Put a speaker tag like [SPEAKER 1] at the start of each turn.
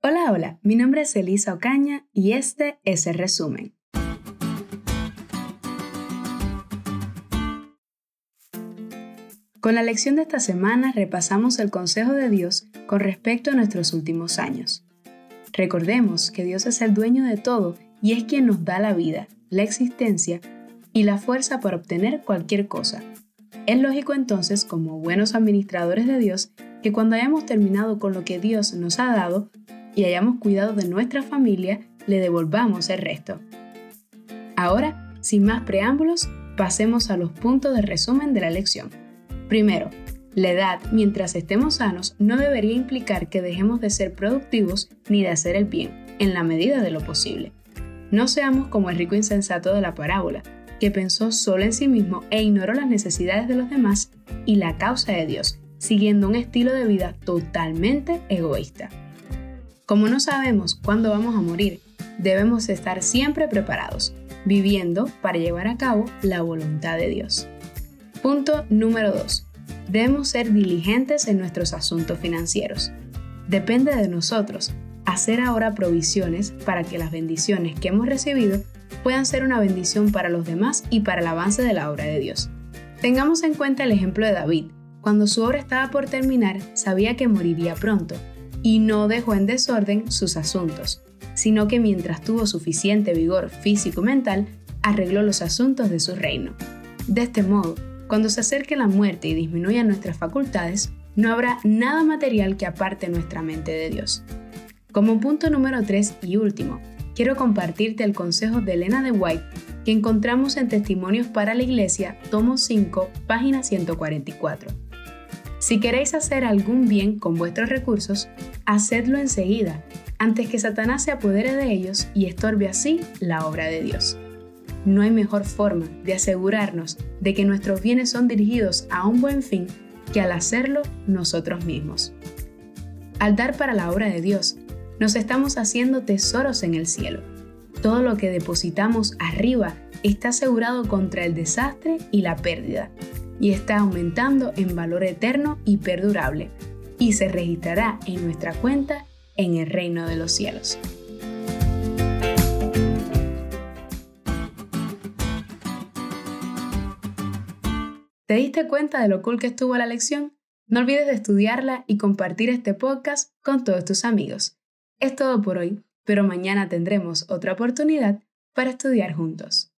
[SPEAKER 1] Hola, hola, mi nombre es Elisa Ocaña y este es el resumen. Con la lección de esta semana repasamos el consejo de Dios con respecto a nuestros últimos años. Recordemos que Dios es el dueño de todo y es quien nos da la vida, la existencia y la fuerza para obtener cualquier cosa. Es lógico entonces, como buenos administradores de Dios, que cuando hayamos terminado con lo que Dios nos ha dado y hayamos cuidado de nuestra familia, le devolvamos el resto. Ahora, sin más preámbulos, pasemos a los puntos de resumen de la lección. Primero, la edad, mientras estemos sanos, no debería implicar que dejemos de ser productivos ni de hacer el bien, en la medida de lo posible. No seamos como el rico insensato de la parábola, que pensó solo en sí mismo e ignoró las necesidades de los demás y la causa de Dios, siguiendo un estilo de vida totalmente egoísta. Como no sabemos cuándo vamos a morir, debemos estar siempre preparados, viviendo para llevar a cabo la voluntad de Dios. Punto número 2. Debemos ser diligentes en nuestros asuntos financieros. Depende de nosotros hacer ahora provisiones para que las bendiciones que hemos recibido puedan ser una bendición para los demás y para el avance de la obra de Dios. Tengamos en cuenta el ejemplo de David. Cuando su obra estaba por terminar, sabía que moriría pronto, y no dejó en desorden sus asuntos, sino que mientras tuvo suficiente vigor físico mental, arregló los asuntos de su reino. De este modo, cuando se acerque la muerte y disminuyan nuestras facultades, no habrá nada material que aparte nuestra mente de Dios. Como punto número 3 y último, quiero compartirte el consejo de Elena de White que encontramos en Testimonios para la Iglesia, tomo 5, página 144. Si queréis hacer algún bien con vuestros recursos, hacedlo enseguida, antes que Satanás se apodere de ellos y estorbe así la obra de Dios. No hay mejor forma de asegurarnos de que nuestros bienes son dirigidos a un buen fin que al hacerlo nosotros mismos. Al dar para la obra de Dios, nos estamos haciendo tesoros en el cielo. Todo lo que depositamos arriba está asegurado contra el desastre y la pérdida, y está aumentando en valor eterno y perdurable, y se registrará en nuestra cuenta en el reino de los cielos. ¿Te diste cuenta de lo cool que estuvo la lección? No olvides de estudiarla y compartir este podcast con todos tus amigos. Es todo por hoy, pero mañana tendremos otra oportunidad para estudiar juntos.